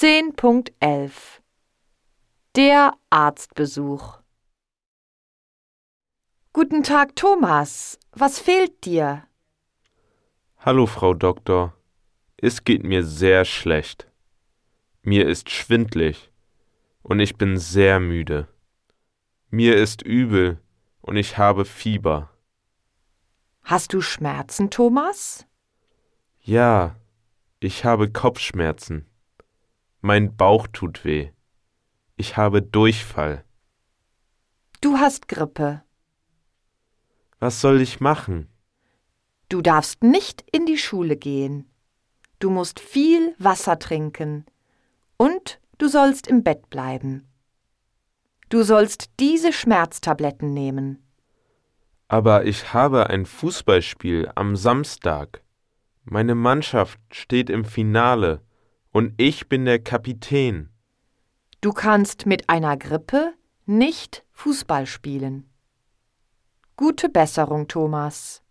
10.11 Der Arztbesuch Guten Tag, Thomas. Was fehlt dir? Hallo, Frau Doktor. Es geht mir sehr schlecht. Mir ist schwindlig und ich bin sehr müde. Mir ist übel und ich habe Fieber. Hast du Schmerzen, Thomas? Ja, ich habe Kopfschmerzen. Mein Bauch tut weh. Ich habe Durchfall. Du hast Grippe. Was soll ich machen? Du darfst nicht in die Schule gehen. Du musst viel Wasser trinken. Und du sollst im Bett bleiben. Du sollst diese Schmerztabletten nehmen. Aber ich habe ein Fußballspiel am Samstag. Meine Mannschaft steht im Finale und ich bin der Kapitän. Du kannst mit einer Grippe nicht Fußball spielen. Gute Besserung, Thomas.